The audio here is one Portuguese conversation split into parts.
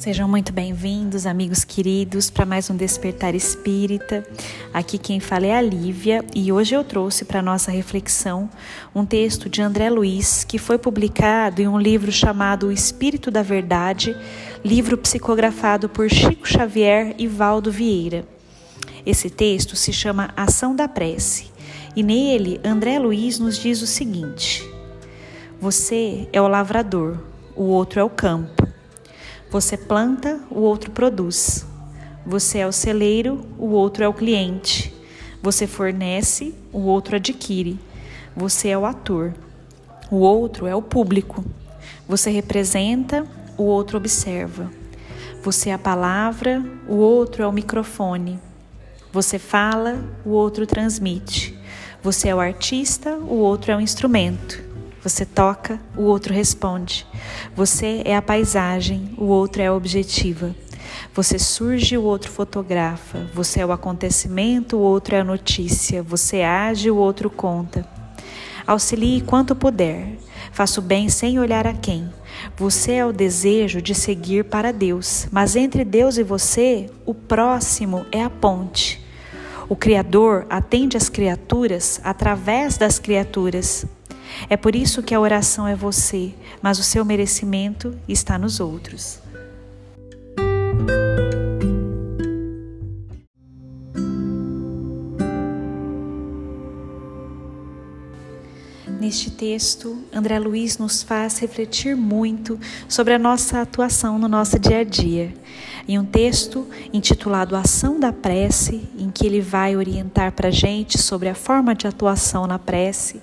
Sejam muito bem-vindos, amigos queridos, para mais um Despertar Espírita. Aqui quem fala é a Lívia e hoje eu trouxe para nossa reflexão um texto de André Luiz que foi publicado em um livro chamado O Espírito da Verdade, livro psicografado por Chico Xavier e Valdo Vieira. Esse texto se chama Ação da Prece e nele André Luiz nos diz o seguinte: Você é o lavrador, o outro é o campo. Você planta, o outro produz. Você é o celeiro, o outro é o cliente. Você fornece, o outro adquire. Você é o ator, o outro é o público. Você representa, o outro observa. Você é a palavra, o outro é o microfone. Você fala, o outro transmite. Você é o artista, o outro é o instrumento. Você toca, o outro responde. Você é a paisagem, o outro é a objetiva. Você surge, o outro fotografa. Você é o acontecimento, o outro é a notícia. Você age, o outro conta. Auxilie quanto puder. Faça o bem sem olhar a quem. Você é o desejo de seguir para Deus, mas entre Deus e você, o próximo é a ponte. O Criador atende as criaturas através das criaturas. É por isso que a oração é você, mas o seu merecimento está nos outros. Neste texto, André Luiz nos faz refletir muito sobre a nossa atuação no nosso dia a dia. Em um texto intitulado Ação da Prece, em que ele vai orientar para a gente sobre a forma de atuação na prece,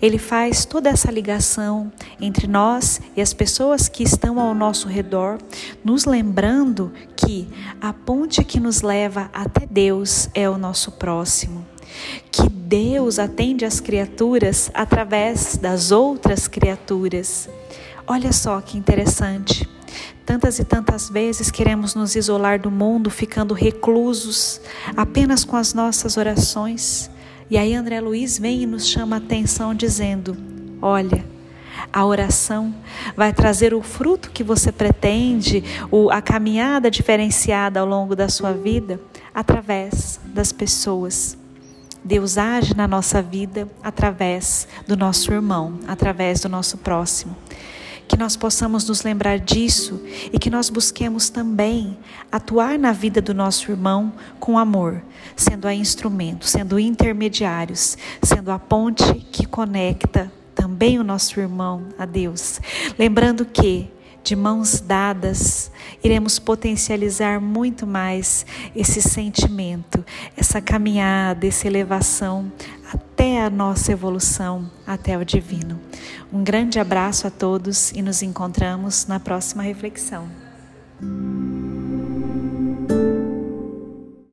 ele faz toda essa ligação entre nós e as pessoas que estão ao nosso redor, nos lembrando que a ponte que nos leva até Deus é o nosso próximo que Deus atende as criaturas através das outras criaturas. Olha só que interessante. Tantas e tantas vezes queremos nos isolar do mundo, ficando reclusos apenas com as nossas orações. E aí André Luiz vem e nos chama a atenção dizendo: Olha, a oração vai trazer o fruto que você pretende, a caminhada diferenciada ao longo da sua vida através das pessoas. Deus age na nossa vida através do nosso irmão, através do nosso próximo. Que nós possamos nos lembrar disso e que nós busquemos também atuar na vida do nosso irmão com amor, sendo a instrumento, sendo intermediários, sendo a ponte que conecta também o nosso irmão a Deus. Lembrando que de mãos dadas, iremos potencializar muito mais esse sentimento, essa caminhada, essa elevação até a nossa evolução, até o divino. Um grande abraço a todos e nos encontramos na próxima reflexão.